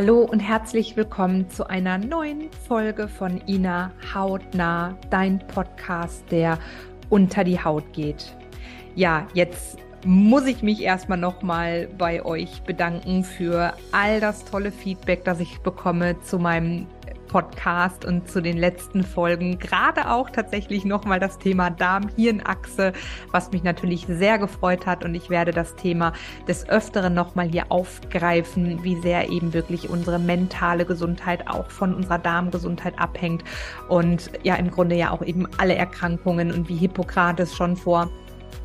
Hallo und herzlich willkommen zu einer neuen Folge von Ina Hautnah, dein Podcast, der unter die Haut geht. Ja, jetzt muss ich mich erstmal nochmal bei euch bedanken für all das tolle Feedback, das ich bekomme zu meinem Podcast und zu den letzten Folgen. Gerade auch tatsächlich nochmal das Thema Darm-Hirn-Achse, was mich natürlich sehr gefreut hat. Und ich werde das Thema des Öfteren nochmal hier aufgreifen, wie sehr eben wirklich unsere mentale Gesundheit auch von unserer Darmgesundheit abhängt. Und ja, im Grunde ja auch eben alle Erkrankungen und wie Hippokrates schon vor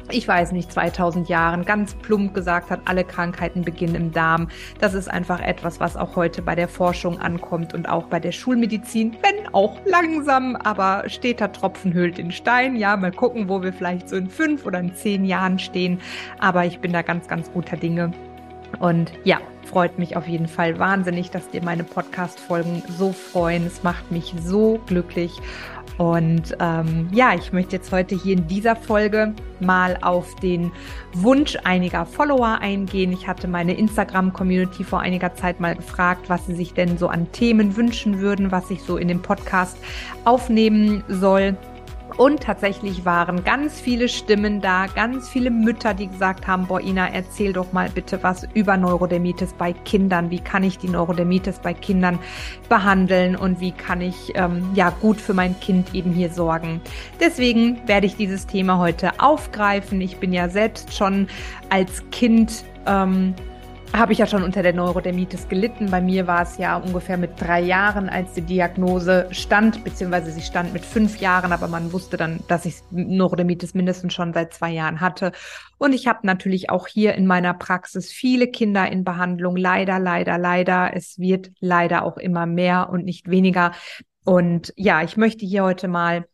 ich weiß nicht, 2000 Jahren ganz plump gesagt hat, alle Krankheiten beginnen im Darm. Das ist einfach etwas, was auch heute bei der Forschung ankommt und auch bei der Schulmedizin, wenn auch langsam, aber steter Tropfen hüllt den Stein. Ja, mal gucken, wo wir vielleicht so in fünf oder in zehn Jahren stehen. Aber ich bin da ganz, ganz guter Dinge. Und ja, freut mich auf jeden Fall wahnsinnig, dass dir meine Podcast-Folgen so freuen. Es macht mich so glücklich. Und ähm, ja, ich möchte jetzt heute hier in dieser Folge mal auf den Wunsch einiger Follower eingehen. Ich hatte meine Instagram-Community vor einiger Zeit mal gefragt, was sie sich denn so an Themen wünschen würden, was ich so in dem Podcast aufnehmen soll. Und tatsächlich waren ganz viele Stimmen da, ganz viele Mütter, die gesagt haben, boah, Ina, erzähl doch mal bitte was über Neurodermitis bei Kindern. Wie kann ich die Neurodermitis bei Kindern behandeln und wie kann ich ähm, ja gut für mein Kind eben hier sorgen. Deswegen werde ich dieses Thema heute aufgreifen. Ich bin ja selbst schon als Kind ähm, habe ich ja schon unter der Neurodermitis gelitten. Bei mir war es ja ungefähr mit drei Jahren, als die Diagnose stand, beziehungsweise sie stand mit fünf Jahren, aber man wusste dann, dass ich Neurodermitis mindestens schon seit zwei Jahren hatte. Und ich habe natürlich auch hier in meiner Praxis viele Kinder in Behandlung. Leider, leider, leider. Es wird leider auch immer mehr und nicht weniger. Und ja, ich möchte hier heute mal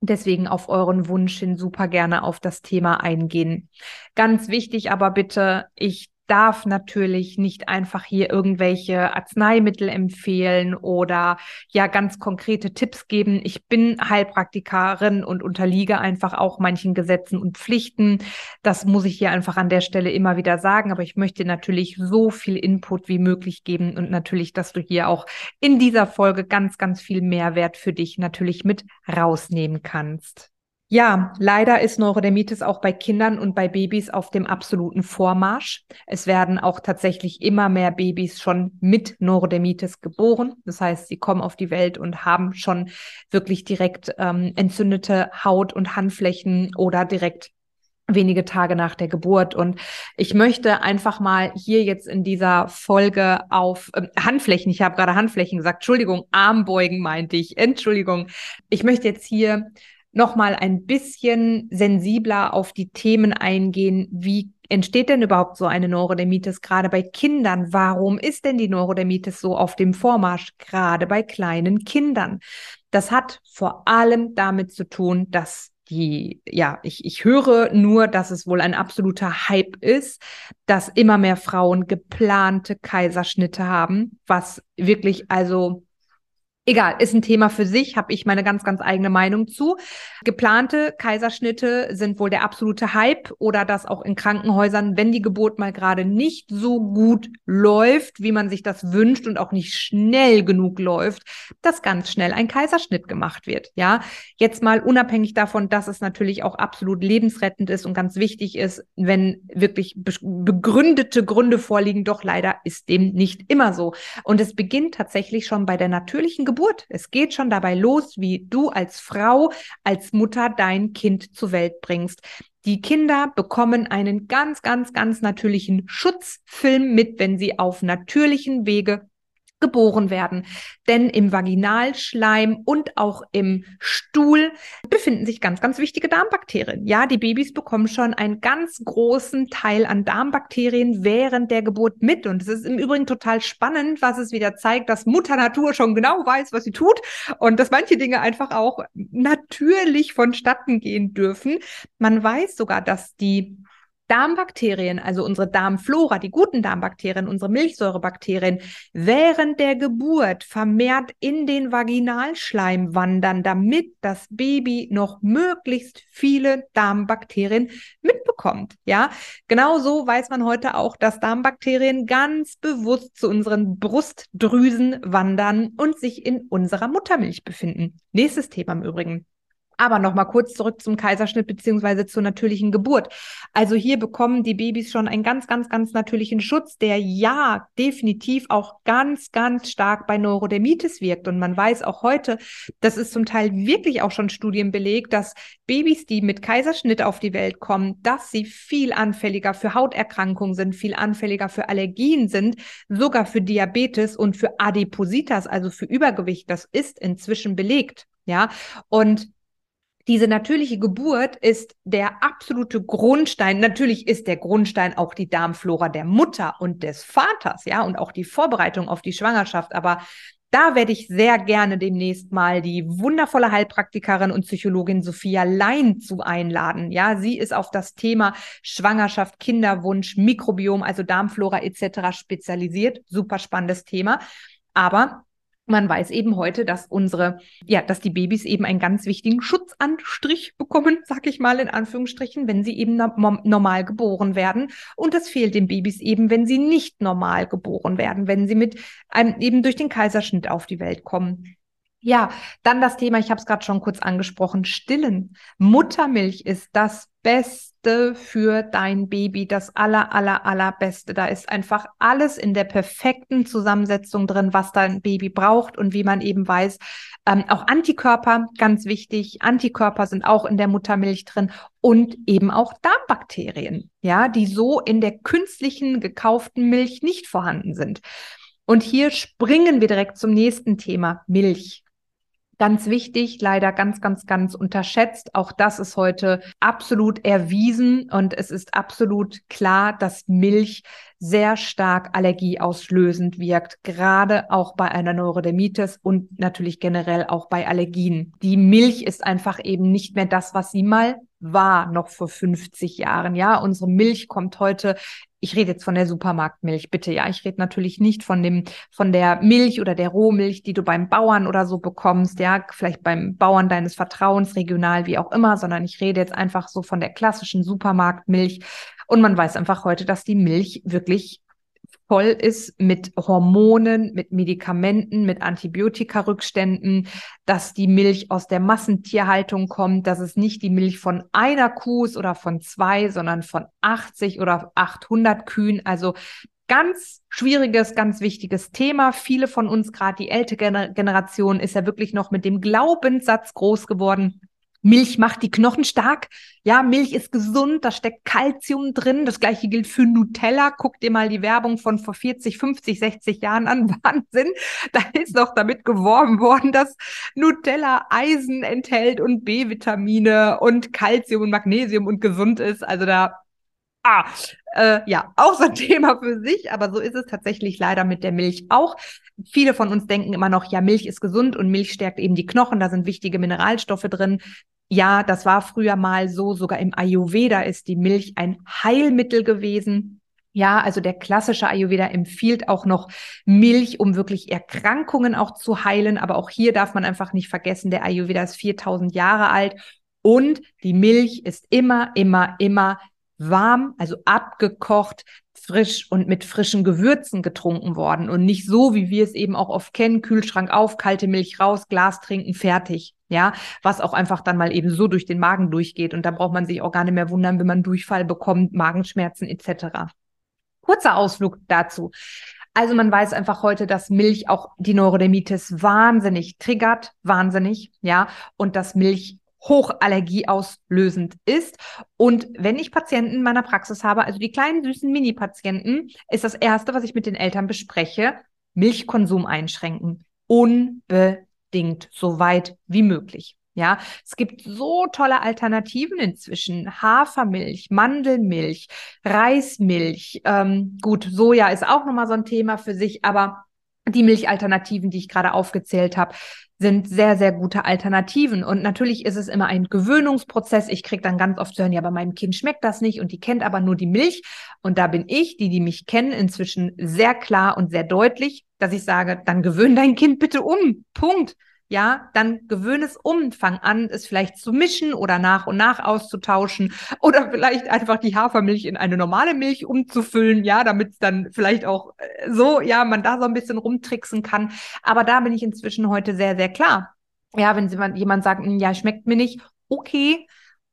Deswegen auf euren Wunsch hin super gerne auf das Thema eingehen. Ganz wichtig aber bitte, ich darf natürlich nicht einfach hier irgendwelche Arzneimittel empfehlen oder ja ganz konkrete Tipps geben. Ich bin Heilpraktikerin und unterliege einfach auch manchen Gesetzen und Pflichten. Das muss ich hier einfach an der Stelle immer wieder sagen. Aber ich möchte natürlich so viel Input wie möglich geben und natürlich, dass du hier auch in dieser Folge ganz, ganz viel Mehrwert für dich natürlich mit rausnehmen kannst. Ja, leider ist Neurodermitis auch bei Kindern und bei Babys auf dem absoluten Vormarsch. Es werden auch tatsächlich immer mehr Babys schon mit Neurodermitis geboren. Das heißt, sie kommen auf die Welt und haben schon wirklich direkt ähm, entzündete Haut und Handflächen oder direkt wenige Tage nach der Geburt. Und ich möchte einfach mal hier jetzt in dieser Folge auf äh, Handflächen, ich habe gerade Handflächen gesagt, Entschuldigung, Armbeugen meinte ich, Entschuldigung. Ich möchte jetzt hier nochmal ein bisschen sensibler auf die Themen eingehen, wie entsteht denn überhaupt so eine Neurodermitis gerade bei Kindern? Warum ist denn die Neurodermitis so auf dem Vormarsch, gerade bei kleinen Kindern? Das hat vor allem damit zu tun, dass die, ja, ich, ich höre nur, dass es wohl ein absoluter Hype ist, dass immer mehr Frauen geplante Kaiserschnitte haben, was wirklich also Egal, ist ein Thema für sich, habe ich meine ganz, ganz eigene Meinung zu. Geplante Kaiserschnitte sind wohl der absolute Hype oder dass auch in Krankenhäusern, wenn die Geburt mal gerade nicht so gut läuft, wie man sich das wünscht und auch nicht schnell genug läuft, dass ganz schnell ein Kaiserschnitt gemacht wird. Ja, jetzt mal unabhängig davon, dass es natürlich auch absolut lebensrettend ist und ganz wichtig ist, wenn wirklich begründete Gründe vorliegen. Doch leider ist dem nicht immer so. Und es beginnt tatsächlich schon bei der natürlichen Geburt Geburt. Es geht schon dabei los, wie du als Frau, als Mutter dein Kind zur Welt bringst. Die Kinder bekommen einen ganz, ganz, ganz natürlichen Schutzfilm mit, wenn sie auf natürlichen Wege geboren werden. Denn im Vaginalschleim und auch im Stuhl befinden sich ganz, ganz wichtige Darmbakterien. Ja, die Babys bekommen schon einen ganz großen Teil an Darmbakterien während der Geburt mit. Und es ist im Übrigen total spannend, was es wieder zeigt, dass Mutter Natur schon genau weiß, was sie tut und dass manche Dinge einfach auch natürlich vonstatten gehen dürfen. Man weiß sogar, dass die Darmbakterien, also unsere Darmflora, die guten Darmbakterien, unsere Milchsäurebakterien, während der Geburt vermehrt in den Vaginalschleim wandern, damit das Baby noch möglichst viele Darmbakterien mitbekommt. Ja, genauso weiß man heute auch, dass Darmbakterien ganz bewusst zu unseren Brustdrüsen wandern und sich in unserer Muttermilch befinden. Nächstes Thema im Übrigen. Aber nochmal kurz zurück zum Kaiserschnitt beziehungsweise zur natürlichen Geburt. Also hier bekommen die Babys schon einen ganz, ganz, ganz natürlichen Schutz, der ja definitiv auch ganz, ganz stark bei Neurodermitis wirkt. Und man weiß auch heute, das ist zum Teil wirklich auch schon Studien belegt, dass Babys, die mit Kaiserschnitt auf die Welt kommen, dass sie viel anfälliger für Hauterkrankungen sind, viel anfälliger für Allergien sind, sogar für Diabetes und für Adipositas, also für Übergewicht. Das ist inzwischen belegt. Ja, und diese natürliche Geburt ist der absolute Grundstein. Natürlich ist der Grundstein auch die Darmflora der Mutter und des Vaters, ja, und auch die Vorbereitung auf die Schwangerschaft. Aber da werde ich sehr gerne demnächst mal die wundervolle Heilpraktikerin und Psychologin Sophia Lein zu einladen. Ja, sie ist auf das Thema Schwangerschaft, Kinderwunsch, Mikrobiom, also Darmflora etc. spezialisiert. Super spannendes Thema. Aber man weiß eben heute, dass unsere, ja, dass die Babys eben einen ganz wichtigen Schutzanstrich bekommen, sag ich mal in Anführungsstrichen, wenn sie eben normal geboren werden. Und das fehlt den Babys eben, wenn sie nicht normal geboren werden, wenn sie mit einem eben durch den Kaiserschnitt auf die Welt kommen. Ja, dann das Thema, ich habe es gerade schon kurz angesprochen, stillen. Muttermilch ist das Beste für dein Baby, das aller, aller, allerbeste. Da ist einfach alles in der perfekten Zusammensetzung drin, was dein Baby braucht und wie man eben weiß. Ähm, auch Antikörper, ganz wichtig. Antikörper sind auch in der Muttermilch drin und eben auch Darmbakterien, ja, die so in der künstlichen gekauften Milch nicht vorhanden sind. Und hier springen wir direkt zum nächsten Thema, Milch. Ganz wichtig, leider ganz, ganz, ganz unterschätzt. Auch das ist heute absolut erwiesen und es ist absolut klar, dass Milch sehr stark allergieauslösend wirkt, gerade auch bei einer Neurodermitis und natürlich generell auch bei Allergien. Die Milch ist einfach eben nicht mehr das, was sie mal war noch vor 50 Jahren. Ja, unsere Milch kommt heute ich rede jetzt von der Supermarktmilch, bitte. Ja, ich rede natürlich nicht von dem, von der Milch oder der Rohmilch, die du beim Bauern oder so bekommst, ja, vielleicht beim Bauern deines Vertrauens, regional, wie auch immer, sondern ich rede jetzt einfach so von der klassischen Supermarktmilch. Und man weiß einfach heute, dass die Milch wirklich voll ist mit Hormonen, mit Medikamenten, mit Antibiotikarückständen, dass die Milch aus der Massentierhaltung kommt, dass es nicht die Milch von einer Kuh ist oder von zwei, sondern von 80 oder 800 Kühen. Also ganz schwieriges, ganz wichtiges Thema. Viele von uns, gerade die ältere Generation, ist ja wirklich noch mit dem Glaubenssatz groß geworden. Milch macht die Knochen stark. Ja, Milch ist gesund, da steckt Kalzium drin. Das gleiche gilt für Nutella. Guck dir mal die Werbung von vor 40, 50, 60 Jahren an. Wahnsinn. Da ist doch damit geworben worden, dass Nutella Eisen enthält und B-Vitamine und Kalzium und Magnesium und gesund ist. Also da Ah, äh, ja, auch so ein Thema für sich, aber so ist es tatsächlich leider mit der Milch auch. Viele von uns denken immer noch, ja, Milch ist gesund und Milch stärkt eben die Knochen, da sind wichtige Mineralstoffe drin. Ja, das war früher mal so, sogar im Ayurveda ist die Milch ein Heilmittel gewesen. Ja, also der klassische Ayurveda empfiehlt auch noch Milch, um wirklich Erkrankungen auch zu heilen. Aber auch hier darf man einfach nicht vergessen, der Ayurveda ist 4000 Jahre alt und die Milch ist immer, immer, immer warm, also abgekocht, frisch und mit frischen Gewürzen getrunken worden und nicht so, wie wir es eben auch oft kennen, Kühlschrank auf, kalte Milch raus, Glas trinken, fertig. Ja, was auch einfach dann mal eben so durch den Magen durchgeht und da braucht man sich auch gar nicht mehr wundern, wenn man Durchfall bekommt, Magenschmerzen etc. Kurzer Ausflug dazu. Also man weiß einfach heute, dass Milch auch die Neurodermitis wahnsinnig triggert, wahnsinnig, ja, und dass Milch hochallergieauslösend ist. Und wenn ich Patienten in meiner Praxis habe, also die kleinen süßen Mini-Patienten, ist das Erste, was ich mit den Eltern bespreche, Milchkonsum einschränken. Unbedingt, so weit wie möglich. Ja, es gibt so tolle Alternativen inzwischen. Hafermilch, Mandelmilch, Reismilch. Ähm, gut, Soja ist auch nochmal so ein Thema für sich, aber die Milchalternativen, die ich gerade aufgezählt habe, sind sehr, sehr gute Alternativen. Und natürlich ist es immer ein Gewöhnungsprozess. Ich kriege dann ganz oft zu hören, ja, bei meinem Kind schmeckt das nicht und die kennt aber nur die Milch. Und da bin ich, die, die mich kennen, inzwischen sehr klar und sehr deutlich, dass ich sage, dann gewöhn dein Kind bitte um. Punkt ja, dann gewöhne es um, fang an, es vielleicht zu mischen oder nach und nach auszutauschen oder vielleicht einfach die Hafermilch in eine normale Milch umzufüllen, ja, damit es dann vielleicht auch äh, so, ja, man da so ein bisschen rumtricksen kann. Aber da bin ich inzwischen heute sehr, sehr klar. Ja, wenn jemand sagt, hm, ja, schmeckt mir nicht, okay,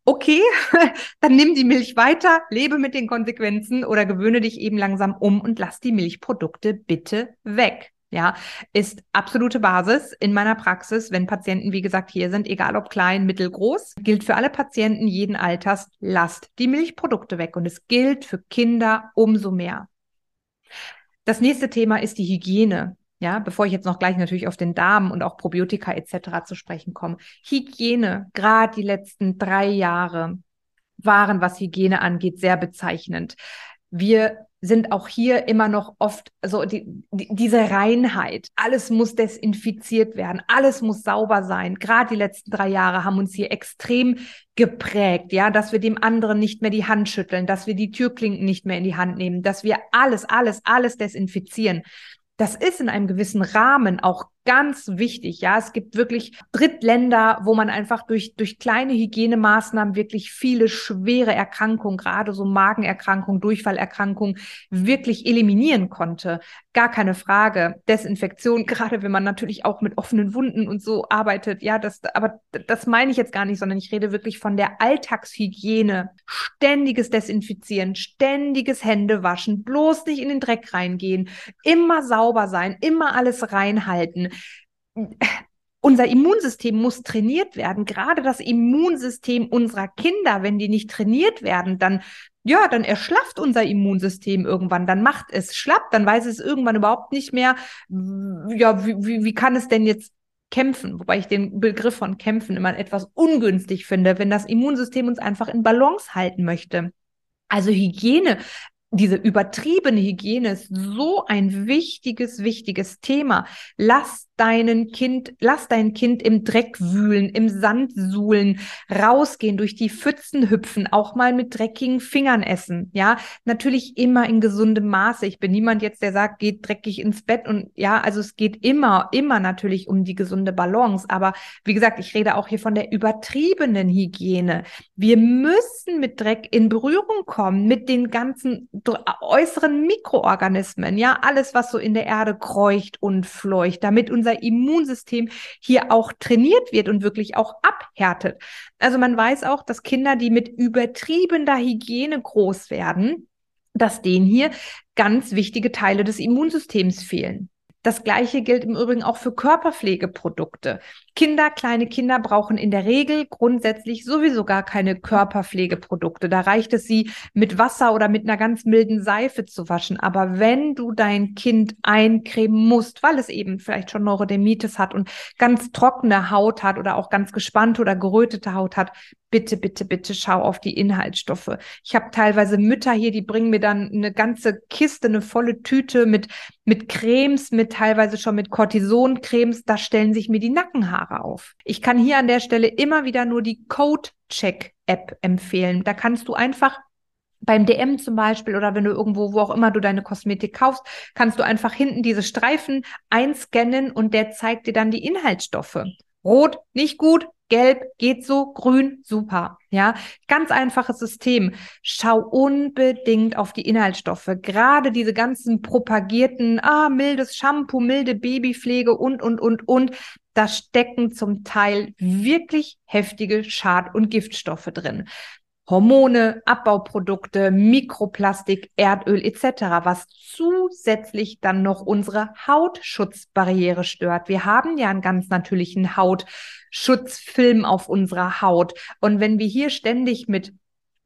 okay, dann nimm die Milch weiter, lebe mit den Konsequenzen oder gewöhne dich eben langsam um und lass die Milchprodukte bitte weg ja, ist absolute Basis in meiner Praxis, wenn Patienten, wie gesagt, hier sind, egal ob klein, mittel, groß, gilt für alle Patienten jeden Alters, lasst die Milchprodukte weg und es gilt für Kinder umso mehr. Das nächste Thema ist die Hygiene. Ja, bevor ich jetzt noch gleich natürlich auf den Darm und auch Probiotika etc. zu sprechen komme. Hygiene, gerade die letzten drei Jahre waren, was Hygiene angeht, sehr bezeichnend. Wir sind auch hier immer noch oft so die, die, diese Reinheit. Alles muss desinfiziert werden, alles muss sauber sein. Gerade die letzten drei Jahre haben uns hier extrem geprägt, ja, dass wir dem anderen nicht mehr die Hand schütteln, dass wir die Türklinken nicht mehr in die Hand nehmen, dass wir alles, alles, alles desinfizieren. Das ist in einem gewissen Rahmen auch ganz wichtig. Ja, es gibt wirklich Drittländer, wo man einfach durch, durch kleine Hygienemaßnahmen wirklich viele schwere Erkrankungen, gerade so Magenerkrankungen, Durchfallerkrankungen, wirklich eliminieren konnte. Gar keine Frage. Desinfektion, gerade wenn man natürlich auch mit offenen Wunden und so arbeitet. Ja, das, aber das meine ich jetzt gar nicht, sondern ich rede wirklich von der Alltagshygiene. Ständiges Desinfizieren, ständiges Händewaschen, bloß nicht in den Dreck reingehen, immer sauber sein, immer alles reinhalten unser Immunsystem muss trainiert werden. Gerade das Immunsystem unserer Kinder, wenn die nicht trainiert werden, dann ja, dann erschlafft unser Immunsystem irgendwann, dann macht es schlapp, dann weiß es irgendwann überhaupt nicht mehr, ja, wie, wie, wie kann es denn jetzt kämpfen? Wobei ich den Begriff von kämpfen immer etwas ungünstig finde, wenn das Immunsystem uns einfach in Balance halten möchte. Also Hygiene diese übertriebene Hygiene ist so ein wichtiges, wichtiges Thema. Lass deinen Kind, lass dein Kind im Dreck wühlen, im Sand suhlen, rausgehen, durch die Pfützen hüpfen, auch mal mit dreckigen Fingern essen. Ja, natürlich immer in gesundem Maße. Ich bin niemand jetzt, der sagt, geht dreckig ins Bett und ja, also es geht immer, immer natürlich um die gesunde Balance. Aber wie gesagt, ich rede auch hier von der übertriebenen Hygiene. Wir müssen mit Dreck in Berührung kommen, mit den ganzen äußeren Mikroorganismen, ja, alles, was so in der Erde kreucht und fleucht, damit unser Immunsystem hier auch trainiert wird und wirklich auch abhärtet. Also man weiß auch, dass Kinder, die mit übertriebener Hygiene groß werden, dass denen hier ganz wichtige Teile des Immunsystems fehlen. Das gleiche gilt im Übrigen auch für Körperpflegeprodukte. Kinder, kleine Kinder brauchen in der Regel grundsätzlich sowieso gar keine Körperpflegeprodukte. Da reicht es, sie mit Wasser oder mit einer ganz milden Seife zu waschen. Aber wenn du dein Kind eincremen musst, weil es eben vielleicht schon Neurodermitis hat und ganz trockene Haut hat oder auch ganz gespannte oder gerötete Haut hat, bitte, bitte, bitte schau auf die Inhaltsstoffe. Ich habe teilweise Mütter hier, die bringen mir dann eine ganze Kiste, eine volle Tüte mit, mit Cremes, mit teilweise schon mit Cortisoncremes. Da stellen sich mir die Nackenhaare auf. Ich kann hier an der Stelle immer wieder nur die Code Check App empfehlen. Da kannst du einfach beim DM zum Beispiel oder wenn du irgendwo, wo auch immer du deine Kosmetik kaufst, kannst du einfach hinten diese Streifen einscannen und der zeigt dir dann die Inhaltsstoffe. Rot, nicht gut, Gelb geht so, grün super. Ja, ganz einfaches System. Schau unbedingt auf die Inhaltsstoffe. Gerade diese ganzen propagierten, ah, mildes Shampoo, milde Babypflege und, und, und, und. Da stecken zum Teil wirklich heftige Schad- und Giftstoffe drin. Hormone, Abbauprodukte, Mikroplastik, Erdöl etc., was zusätzlich dann noch unsere Hautschutzbarriere stört. Wir haben ja einen ganz natürlichen Hautschutzfilm auf unserer Haut. Und wenn wir hier ständig mit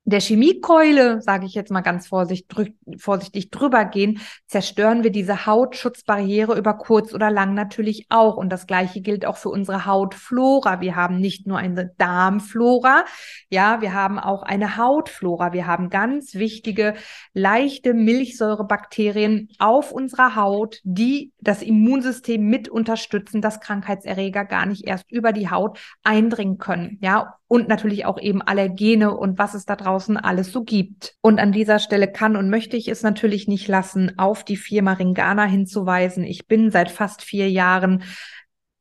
der Chemiekeule, sage ich jetzt mal ganz vorsichtig, vorsichtig drüber gehen, zerstören wir diese Hautschutzbarriere über kurz oder lang natürlich auch. Und das Gleiche gilt auch für unsere Hautflora. Wir haben nicht nur eine Darmflora, ja, wir haben auch eine Hautflora. Wir haben ganz wichtige, leichte Milchsäurebakterien auf unserer Haut, die das Immunsystem mit unterstützen, dass Krankheitserreger gar nicht erst über die Haut eindringen können, ja, und natürlich auch eben Allergene und was es da draußen alles so gibt. Und an dieser Stelle kann und möchte ich es natürlich nicht lassen, auf die Firma Ringana hinzuweisen. Ich bin seit fast vier Jahren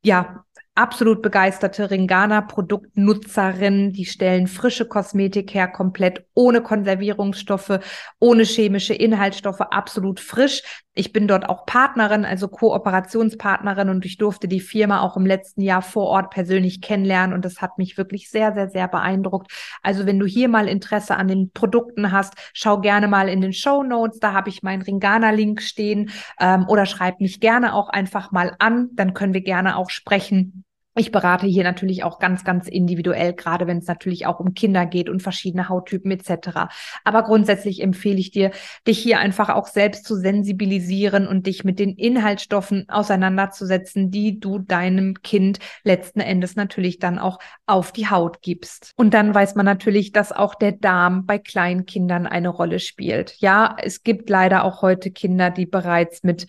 ja, absolut begeisterte Ringana-Produktnutzerin. Die stellen frische Kosmetik her, komplett ohne Konservierungsstoffe, ohne chemische Inhaltsstoffe, absolut frisch. Ich bin dort auch Partnerin, also Kooperationspartnerin und ich durfte die Firma auch im letzten Jahr vor Ort persönlich kennenlernen und das hat mich wirklich sehr, sehr, sehr beeindruckt. Also wenn du hier mal Interesse an den Produkten hast, schau gerne mal in den Show Notes, da habe ich meinen Ringana-Link stehen ähm, oder schreib mich gerne auch einfach mal an, dann können wir gerne auch sprechen ich berate hier natürlich auch ganz, ganz individuell, gerade wenn es natürlich auch um Kinder geht und verschiedene Hauttypen etc. Aber grundsätzlich empfehle ich dir, dich hier einfach auch selbst zu sensibilisieren und dich mit den Inhaltsstoffen auseinanderzusetzen, die du deinem Kind letzten Endes natürlich dann auch auf die Haut gibst. Und dann weiß man natürlich, dass auch der Darm bei kleinen Kindern eine Rolle spielt. Ja, es gibt leider auch heute Kinder, die bereits mit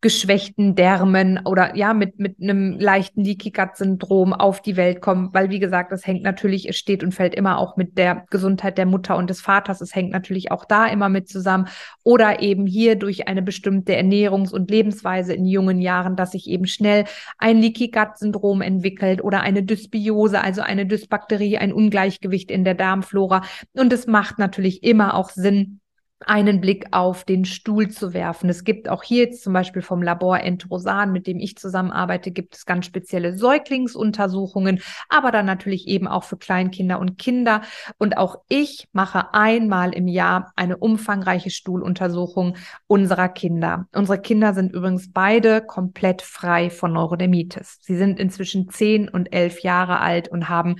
geschwächten Därmen oder ja, mit, mit einem leichten Leaky Gut Syndrom auf die Welt kommen, weil wie gesagt, das hängt natürlich, es steht und fällt immer auch mit der Gesundheit der Mutter und des Vaters, es hängt natürlich auch da immer mit zusammen. Oder eben hier durch eine bestimmte Ernährungs- und Lebensweise in jungen Jahren, dass sich eben schnell ein Leaky Gut Syndrom entwickelt oder eine Dysbiose, also eine Dysbakterie, ein Ungleichgewicht in der Darmflora. Und es macht natürlich immer auch Sinn, einen Blick auf den Stuhl zu werfen. Es gibt auch hier jetzt zum Beispiel vom Labor Entrosan, mit dem ich zusammenarbeite, gibt es ganz spezielle Säuglingsuntersuchungen, aber dann natürlich eben auch für Kleinkinder und Kinder. Und auch ich mache einmal im Jahr eine umfangreiche Stuhluntersuchung unserer Kinder. Unsere Kinder sind übrigens beide komplett frei von Neurodermitis. Sie sind inzwischen zehn und elf Jahre alt und haben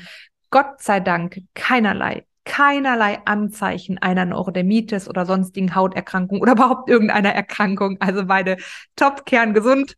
Gott sei Dank keinerlei keinerlei Anzeichen einer Neurodermitis oder sonstigen Hauterkrankung oder überhaupt irgendeiner Erkrankung. Also beide top kerngesund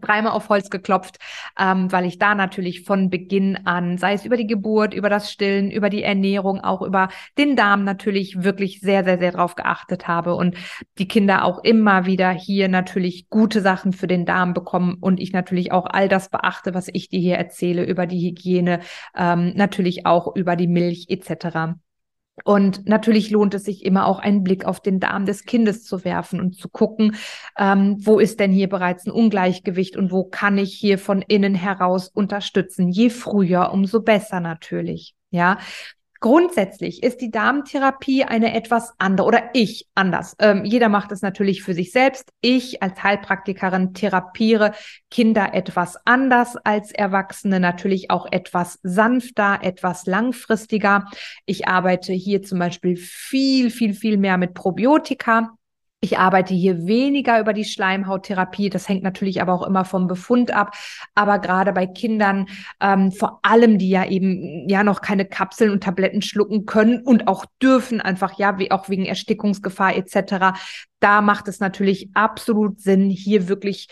dreimal auf Holz geklopft, ähm, weil ich da natürlich von Beginn an, sei es über die Geburt, über das Stillen, über die Ernährung, auch über den Darm natürlich wirklich sehr, sehr, sehr drauf geachtet habe und die Kinder auch immer wieder hier natürlich gute Sachen für den Darm bekommen und ich natürlich auch all das beachte, was ich dir hier erzähle über die Hygiene, ähm, natürlich auch über die Milch etc. Und natürlich lohnt es sich immer auch einen Blick auf den Darm des Kindes zu werfen und zu gucken, ähm, wo ist denn hier bereits ein Ungleichgewicht und wo kann ich hier von innen heraus unterstützen. Je früher, umso besser natürlich. Ja, Grundsätzlich ist die Darmtherapie eine etwas andere oder ich anders. Ähm, jeder macht es natürlich für sich selbst. Ich als Heilpraktikerin therapiere Kinder etwas anders als Erwachsene, natürlich auch etwas sanfter, etwas langfristiger. Ich arbeite hier zum Beispiel viel, viel, viel mehr mit Probiotika. Ich arbeite hier weniger über die Schleimhauttherapie. Das hängt natürlich aber auch immer vom Befund ab. Aber gerade bei Kindern, ähm, vor allem, die ja eben ja noch keine Kapseln und Tabletten schlucken können und auch dürfen, einfach ja, wie auch wegen Erstickungsgefahr etc., da macht es natürlich absolut Sinn, hier wirklich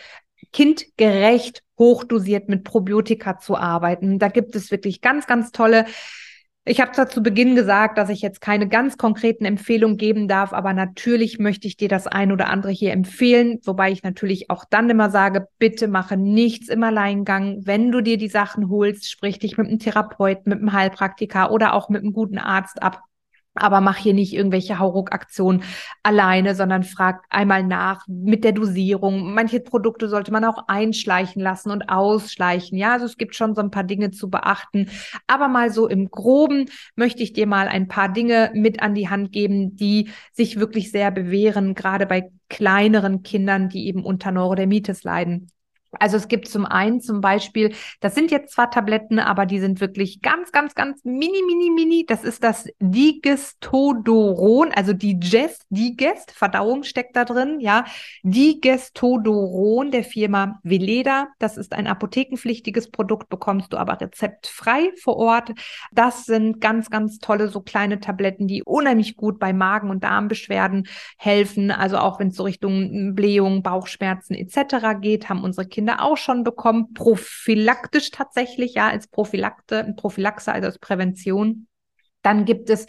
kindgerecht hochdosiert mit Probiotika zu arbeiten. Da gibt es wirklich ganz, ganz tolle ich habe zwar zu Beginn gesagt, dass ich jetzt keine ganz konkreten Empfehlungen geben darf, aber natürlich möchte ich dir das ein oder andere hier empfehlen, wobei ich natürlich auch dann immer sage, bitte mache nichts im Alleingang. Wenn du dir die Sachen holst, sprich dich mit einem Therapeuten, mit einem Heilpraktiker oder auch mit einem guten Arzt ab aber mach hier nicht irgendwelche Hauruck-Aktionen alleine, sondern frag einmal nach mit der Dosierung. Manche Produkte sollte man auch einschleichen lassen und ausschleichen. Ja, also es gibt schon so ein paar Dinge zu beachten. Aber mal so im Groben möchte ich dir mal ein paar Dinge mit an die Hand geben, die sich wirklich sehr bewähren, gerade bei kleineren Kindern, die eben unter Neurodermitis leiden. Also es gibt zum einen zum Beispiel, das sind jetzt zwar Tabletten, aber die sind wirklich ganz, ganz, ganz mini, mini, mini. Das ist das Digestodoron, also Digest, Digest, Verdauung steckt da drin, ja. Digestodoron der Firma Veleda. Das ist ein apothekenpflichtiges Produkt, bekommst du aber rezeptfrei vor Ort. Das sind ganz, ganz tolle so kleine Tabletten, die unheimlich gut bei Magen- und Darmbeschwerden helfen. Also auch wenn es so Richtung Blähung, Bauchschmerzen etc. geht, haben unsere Kinder auch schon bekommen, prophylaktisch tatsächlich, ja, als Prophylakte, Prophylaxe, also als Prävention. Dann gibt es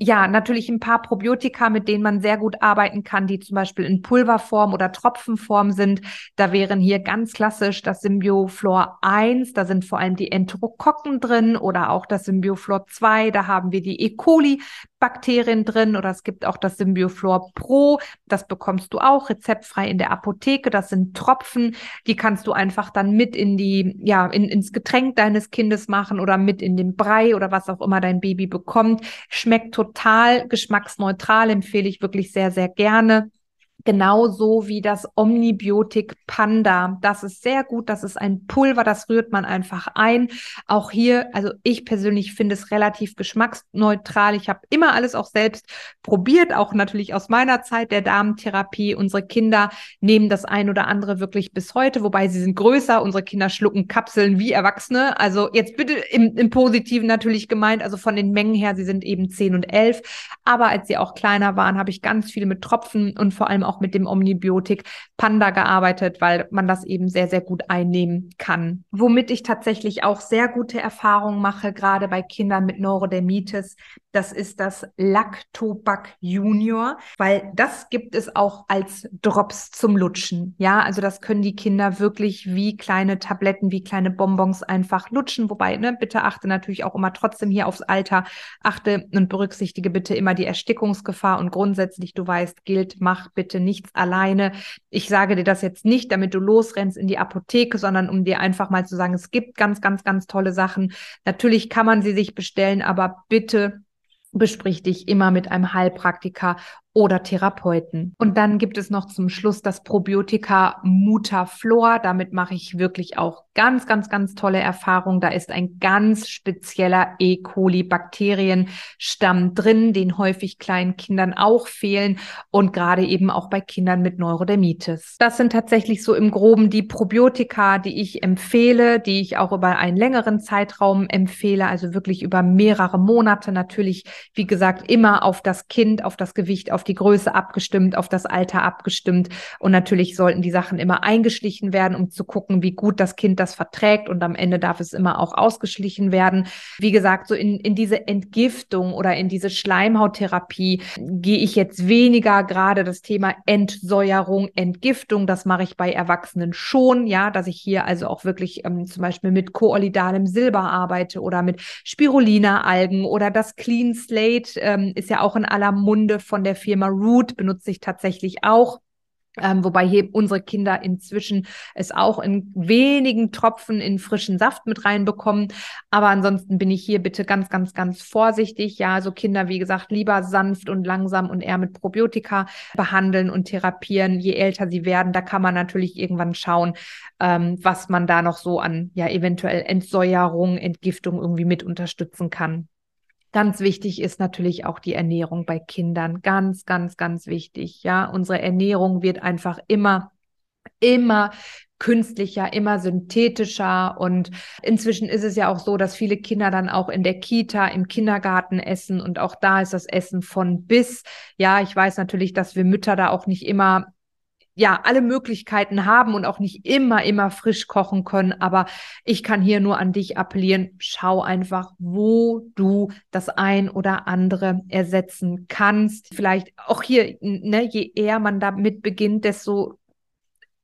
ja natürlich ein paar Probiotika, mit denen man sehr gut arbeiten kann, die zum Beispiel in Pulverform oder Tropfenform sind. Da wären hier ganz klassisch das Symbioflor 1, da sind vor allem die Enterokokken drin oder auch das Symbioflor 2, da haben wir die E. coli Bakterien drin oder es gibt auch das Symbioflor Pro. Das bekommst du auch rezeptfrei in der Apotheke. Das sind Tropfen, die kannst du einfach dann mit in die, ja, in, ins Getränk deines Kindes machen oder mit in den Brei oder was auch immer dein Baby bekommt. Schmeckt total geschmacksneutral, empfehle ich wirklich sehr, sehr gerne. Genauso wie das Omnibiotik Panda. Das ist sehr gut. Das ist ein Pulver, das rührt man einfach ein. Auch hier, also ich persönlich finde es relativ geschmacksneutral. Ich habe immer alles auch selbst probiert, auch natürlich aus meiner Zeit der Darmtherapie. Unsere Kinder nehmen das ein oder andere wirklich bis heute, wobei sie sind größer. Unsere Kinder schlucken Kapseln wie Erwachsene. Also jetzt bitte im, im Positiven natürlich gemeint, also von den Mengen her, sie sind eben 10 und 11. Aber als sie auch kleiner waren, habe ich ganz viel mit Tropfen und vor allem auch mit dem Omnibiotik Panda gearbeitet, weil man das eben sehr, sehr gut einnehmen kann. Womit ich tatsächlich auch sehr gute Erfahrungen mache, gerade bei Kindern mit Neurodermitis, das ist das Lactobac Junior, weil das gibt es auch als Drops zum Lutschen. Ja, also das können die Kinder wirklich wie kleine Tabletten, wie kleine Bonbons einfach lutschen. Wobei, ne, bitte achte natürlich auch immer trotzdem hier aufs Alter. Achte und berücksichtige bitte immer die Erstickungsgefahr und grundsätzlich, du weißt, gilt, mach bitte nichts alleine. Ich sage dir das jetzt nicht, damit du losrennst in die Apotheke, sondern um dir einfach mal zu sagen, es gibt ganz, ganz, ganz tolle Sachen. Natürlich kann man sie sich bestellen, aber bitte besprich dich immer mit einem Heilpraktiker oder Therapeuten. Und dann gibt es noch zum Schluss das Probiotika Mutaflor. Damit mache ich wirklich auch ganz, ganz, ganz tolle Erfahrungen. Da ist ein ganz spezieller E. coli Bakterienstamm drin, den häufig kleinen Kindern auch fehlen und gerade eben auch bei Kindern mit Neurodermitis. Das sind tatsächlich so im Groben die Probiotika, die ich empfehle, die ich auch über einen längeren Zeitraum empfehle, also wirklich über mehrere Monate natürlich, wie gesagt, immer auf das Kind, auf das Gewicht, auf die Größe abgestimmt, auf das Alter abgestimmt. Und natürlich sollten die Sachen immer eingeschlichen werden, um zu gucken, wie gut das Kind das verträgt. Und am Ende darf es immer auch ausgeschlichen werden. Wie gesagt, so in, in diese Entgiftung oder in diese Schleimhauttherapie gehe ich jetzt weniger gerade das Thema Entsäuerung, Entgiftung. Das mache ich bei Erwachsenen schon, ja, dass ich hier also auch wirklich ähm, zum Beispiel mit koolidalem Silber arbeite oder mit Spirulina-Algen oder das Clean Slate ähm, ist ja auch in aller Munde von der Firma Root benutze ich tatsächlich auch. Ähm, wobei hier unsere Kinder inzwischen es auch in wenigen Tropfen in frischen Saft mit reinbekommen. Aber ansonsten bin ich hier bitte ganz, ganz, ganz vorsichtig. Ja, so Kinder, wie gesagt, lieber sanft und langsam und eher mit Probiotika behandeln und therapieren. Je älter sie werden, da kann man natürlich irgendwann schauen, ähm, was man da noch so an, ja, eventuell Entsäuerung, Entgiftung irgendwie mit unterstützen kann. Ganz wichtig ist natürlich auch die Ernährung bei Kindern. Ganz, ganz, ganz wichtig. Ja, unsere Ernährung wird einfach immer, immer künstlicher, immer synthetischer. Und inzwischen ist es ja auch so, dass viele Kinder dann auch in der Kita, im Kindergarten essen. Und auch da ist das Essen von bis. Ja, ich weiß natürlich, dass wir Mütter da auch nicht immer ja alle Möglichkeiten haben und auch nicht immer, immer frisch kochen können. Aber ich kann hier nur an dich appellieren, schau einfach, wo du das ein oder andere ersetzen kannst. Vielleicht auch hier, ne, je eher man damit beginnt, desto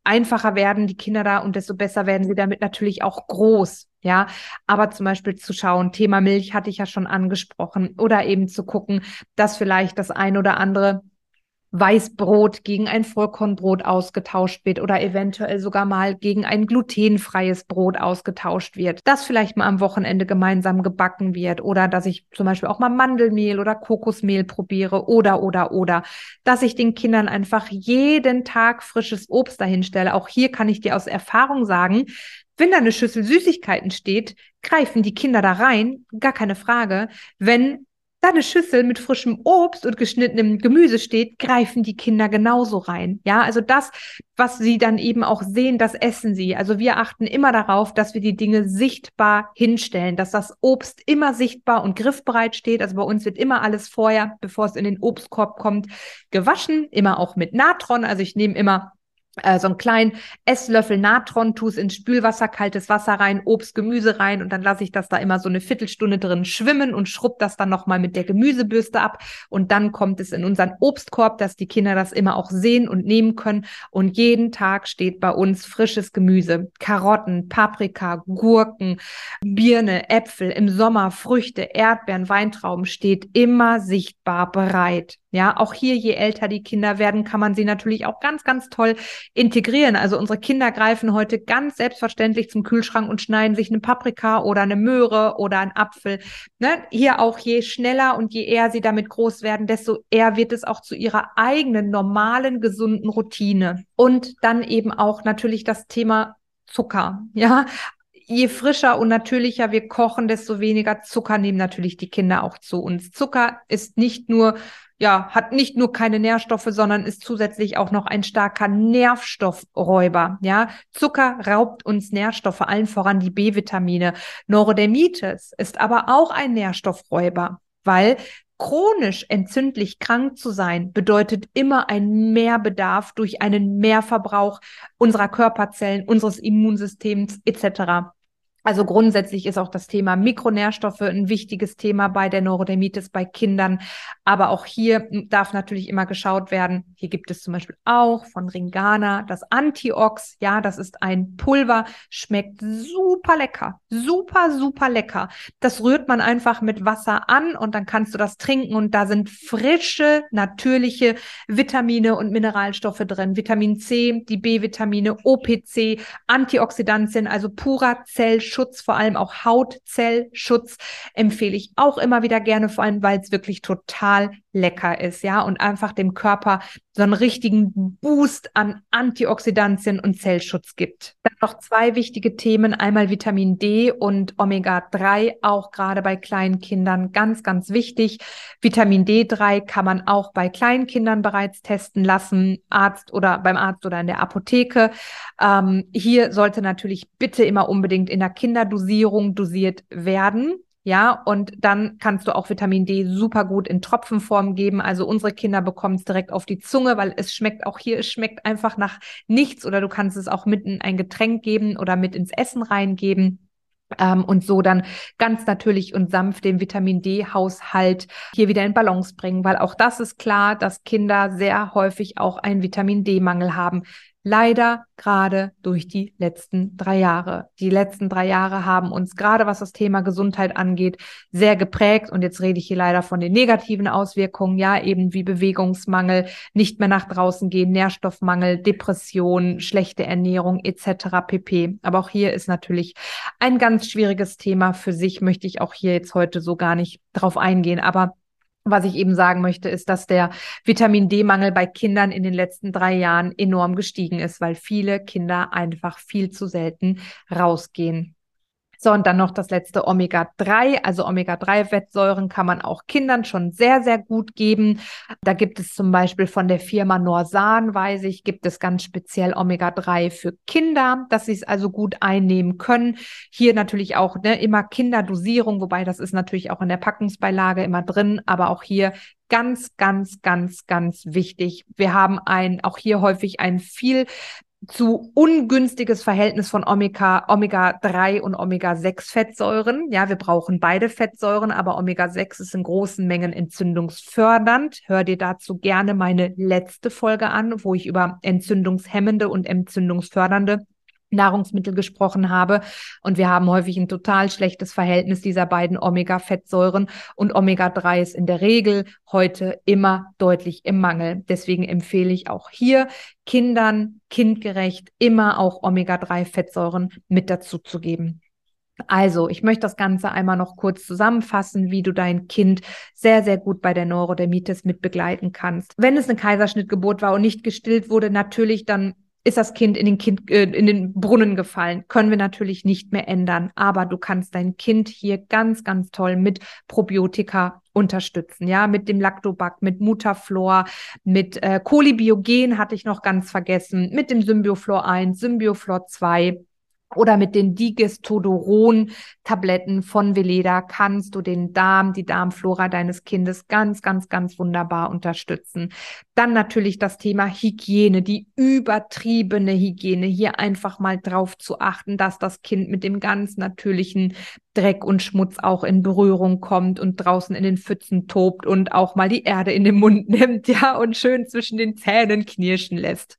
einfacher werden die Kinder da und desto besser werden sie damit natürlich auch groß. Ja, aber zum Beispiel zu schauen, Thema Milch hatte ich ja schon angesprochen oder eben zu gucken, dass vielleicht das ein oder andere Weißbrot gegen ein Vollkornbrot ausgetauscht wird oder eventuell sogar mal gegen ein glutenfreies Brot ausgetauscht wird. Das vielleicht mal am Wochenende gemeinsam gebacken wird oder dass ich zum Beispiel auch mal Mandelmehl oder Kokosmehl probiere oder, oder, oder. Dass ich den Kindern einfach jeden Tag frisches Obst dahinstelle. Auch hier kann ich dir aus Erfahrung sagen, wenn da eine Schüssel Süßigkeiten steht, greifen die Kinder da rein, gar keine Frage. Wenn da eine Schüssel mit frischem Obst und geschnittenem Gemüse steht, greifen die Kinder genauso rein. Ja, also das, was sie dann eben auch sehen, das essen sie. Also wir achten immer darauf, dass wir die Dinge sichtbar hinstellen, dass das Obst immer sichtbar und griffbereit steht. Also bei uns wird immer alles vorher, bevor es in den Obstkorb kommt, gewaschen, immer auch mit Natron. Also ich nehme immer äh, so einen kleinen Esslöffel Natron, tu es ins Spülwasser, kaltes Wasser rein, Obst, Gemüse rein und dann lasse ich das da immer so eine Viertelstunde drin schwimmen und schrubb das dann nochmal mit der Gemüsebürste ab. Und dann kommt es in unseren Obstkorb, dass die Kinder das immer auch sehen und nehmen können. Und jeden Tag steht bei uns frisches Gemüse, Karotten, Paprika, Gurken, Birne, Äpfel, im Sommer Früchte, Erdbeeren, Weintrauben steht immer sichtbar bereit. Ja, auch hier, je älter die Kinder werden, kann man sie natürlich auch ganz, ganz toll integrieren. Also unsere Kinder greifen heute ganz selbstverständlich zum Kühlschrank und schneiden sich eine Paprika oder eine Möhre oder einen Apfel. Ne? Hier auch je schneller und je eher sie damit groß werden, desto eher wird es auch zu ihrer eigenen normalen, gesunden Routine. Und dann eben auch natürlich das Thema Zucker. Ja, je frischer und natürlicher wir kochen, desto weniger Zucker nehmen natürlich die Kinder auch zu uns. Zucker ist nicht nur ja, hat nicht nur keine Nährstoffe, sondern ist zusätzlich auch noch ein starker Nährstoffräuber. Ja, Zucker raubt uns Nährstoffe, allen voran die B-Vitamine. Neurodermitis ist aber auch ein Nährstoffräuber, weil chronisch entzündlich krank zu sein bedeutet immer ein Mehrbedarf durch einen Mehrverbrauch unserer Körperzellen, unseres Immunsystems etc. Also grundsätzlich ist auch das Thema Mikronährstoffe ein wichtiges Thema bei der Neurodermitis bei Kindern. Aber auch hier darf natürlich immer geschaut werden. Hier gibt es zum Beispiel auch von Ringana das Antiox. Ja, das ist ein Pulver, schmeckt super lecker, super, super lecker. Das rührt man einfach mit Wasser an und dann kannst du das trinken und da sind frische, natürliche Vitamine und Mineralstoffe drin. Vitamin C, die B-Vitamine, OPC, Antioxidantien, also purer Zellschutz Zellschutz, vor allem auch Hautzellschutz empfehle ich auch immer wieder gerne, vor allem weil es wirklich total lecker ist, ja, und einfach dem Körper so einen richtigen Boost an Antioxidantien und Zellschutz gibt. Dann noch zwei wichtige Themen, einmal Vitamin D und Omega-3, auch gerade bei kleinen Kindern ganz, ganz wichtig. Vitamin D3 kann man auch bei kleinen Kindern bereits testen lassen, Arzt oder beim Arzt oder in der Apotheke. Ähm, hier sollte natürlich bitte immer unbedingt in der Kinderdosierung dosiert werden. Ja, und dann kannst du auch Vitamin D super gut in Tropfenform geben. Also unsere Kinder bekommen es direkt auf die Zunge, weil es schmeckt auch hier, es schmeckt einfach nach nichts oder du kannst es auch mit in ein Getränk geben oder mit ins Essen reingeben. Ähm, und so dann ganz natürlich und sanft den Vitamin D-Haushalt hier wieder in Balance bringen, weil auch das ist klar, dass Kinder sehr häufig auch einen Vitamin D-Mangel haben. Leider gerade durch die letzten drei Jahre. Die letzten drei Jahre haben uns gerade, was das Thema Gesundheit angeht, sehr geprägt. Und jetzt rede ich hier leider von den negativen Auswirkungen, ja, eben wie Bewegungsmangel, nicht mehr nach draußen gehen, Nährstoffmangel, Depression, schlechte Ernährung etc. pp. Aber auch hier ist natürlich ein ganz schwieriges Thema für sich, möchte ich auch hier jetzt heute so gar nicht drauf eingehen. Aber was ich eben sagen möchte, ist, dass der Vitamin D-Mangel bei Kindern in den letzten drei Jahren enorm gestiegen ist, weil viele Kinder einfach viel zu selten rausgehen. So, und dann noch das letzte Omega-3. Also Omega-3-Fettsäuren kann man auch Kindern schon sehr, sehr gut geben. Da gibt es zum Beispiel von der Firma Norsan, weiß ich, gibt es ganz speziell Omega-3 für Kinder, dass sie es also gut einnehmen können. Hier natürlich auch ne, immer Kinderdosierung, wobei das ist natürlich auch in der Packungsbeilage immer drin, aber auch hier ganz, ganz, ganz, ganz wichtig. Wir haben ein, auch hier häufig ein viel zu ungünstiges Verhältnis von Omega, Omega-3 und Omega-6-Fettsäuren. Ja, wir brauchen beide Fettsäuren, aber Omega-6 ist in großen Mengen entzündungsfördernd. Hör dir dazu gerne meine letzte Folge an, wo ich über entzündungshemmende und entzündungsfördernde Nahrungsmittel gesprochen habe. Und wir haben häufig ein total schlechtes Verhältnis dieser beiden Omega-Fettsäuren und Omega-3 ist in der Regel heute immer deutlich im Mangel. Deswegen empfehle ich auch hier Kindern kindgerecht immer auch Omega-3-Fettsäuren mit dazu zu geben. Also, ich möchte das Ganze einmal noch kurz zusammenfassen, wie du dein Kind sehr, sehr gut bei der Neurodermitis mit begleiten kannst. Wenn es eine Kaiserschnittgeburt war und nicht gestillt wurde, natürlich dann ist das Kind in den, kind, äh, in den Brunnen gefallen. Können wir natürlich nicht mehr ändern. Aber du kannst dein Kind hier ganz, ganz toll mit Probiotika unterstützen. Ja, mit dem Lactobak, mit Mutaflor, mit äh, Kolibiogen hatte ich noch ganz vergessen, mit dem Symbioflor 1, Symbioflor 2 oder mit den Digestedoron-Tabletten von Veleda kannst du den Darm, die Darmflora deines Kindes ganz, ganz, ganz wunderbar unterstützen. Dann natürlich das Thema Hygiene, die übertriebene Hygiene. Hier einfach mal drauf zu achten, dass das Kind mit dem ganz natürlichen Dreck und Schmutz auch in Berührung kommt und draußen in den Pfützen tobt und auch mal die Erde in den Mund nimmt, ja, und schön zwischen den Zähnen knirschen lässt.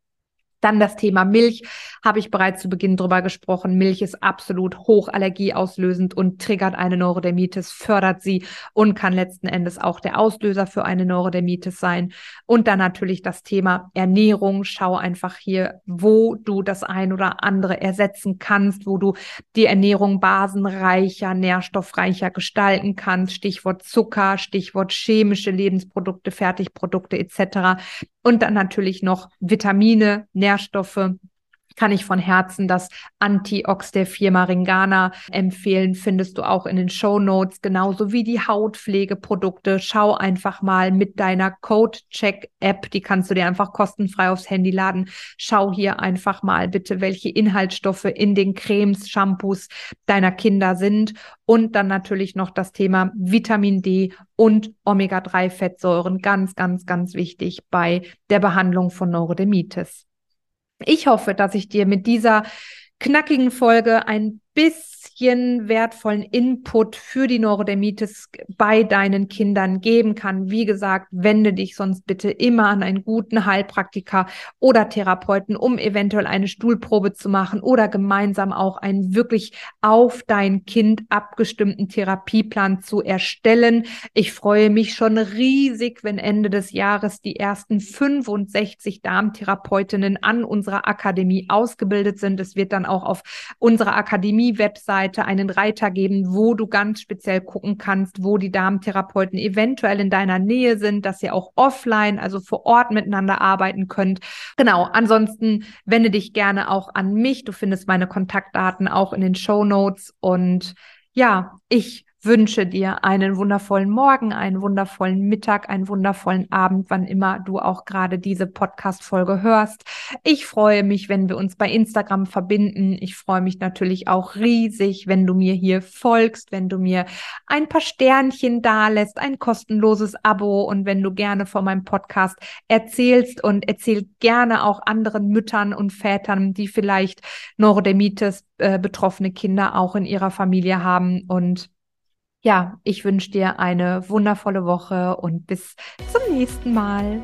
Dann das Thema Milch, habe ich bereits zu Beginn drüber gesprochen. Milch ist absolut hochallergieauslösend und triggert eine Neurodermitis, fördert sie und kann letzten Endes auch der Auslöser für eine Neurodermitis sein. Und dann natürlich das Thema Ernährung. Schau einfach hier, wo du das ein oder andere ersetzen kannst, wo du die Ernährung basenreicher, nährstoffreicher gestalten kannst. Stichwort Zucker, Stichwort chemische Lebensprodukte, Fertigprodukte etc. Und dann natürlich noch Vitamine, Nährstoffe, kann ich von Herzen das Antiox der Firma Ringana empfehlen. Findest du auch in den Show Notes, genauso wie die Hautpflegeprodukte. Schau einfach mal mit deiner Code Check App, die kannst du dir einfach kostenfrei aufs Handy laden. Schau hier einfach mal bitte, welche Inhaltsstoffe in den Cremes, Shampoos deiner Kinder sind. Und dann natürlich noch das Thema Vitamin D und Omega-3-Fettsäuren. Ganz, ganz, ganz wichtig bei der Behandlung von Neurodermitis. Ich hoffe, dass ich dir mit dieser knackigen Folge ein bisschen bisschen wertvollen Input für die Neurodermitis bei deinen Kindern geben kann. Wie gesagt, wende dich sonst bitte immer an einen guten Heilpraktiker oder Therapeuten, um eventuell eine Stuhlprobe zu machen oder gemeinsam auch einen wirklich auf dein Kind abgestimmten Therapieplan zu erstellen. Ich freue mich schon riesig, wenn Ende des Jahres die ersten 65 Darmtherapeutinnen an unserer Akademie ausgebildet sind. Es wird dann auch auf unserer Akademie-Website Seite einen Reiter geben, wo du ganz speziell gucken kannst, wo die Darmtherapeuten eventuell in deiner Nähe sind, dass ihr auch offline, also vor Ort miteinander arbeiten könnt. Genau. Ansonsten wende dich gerne auch an mich. Du findest meine Kontaktdaten auch in den Show Notes und ja, ich wünsche dir einen wundervollen Morgen, einen wundervollen Mittag, einen wundervollen Abend, wann immer du auch gerade diese Podcast-Folge hörst. Ich freue mich, wenn wir uns bei Instagram verbinden. Ich freue mich natürlich auch riesig, wenn du mir hier folgst, wenn du mir ein paar Sternchen da lässt, ein kostenloses Abo und wenn du gerne von meinem Podcast erzählst und erzähl gerne auch anderen Müttern und Vätern, die vielleicht Neurodermitis äh, betroffene Kinder auch in ihrer Familie haben und ja, ich wünsche dir eine wundervolle Woche und bis zum nächsten Mal.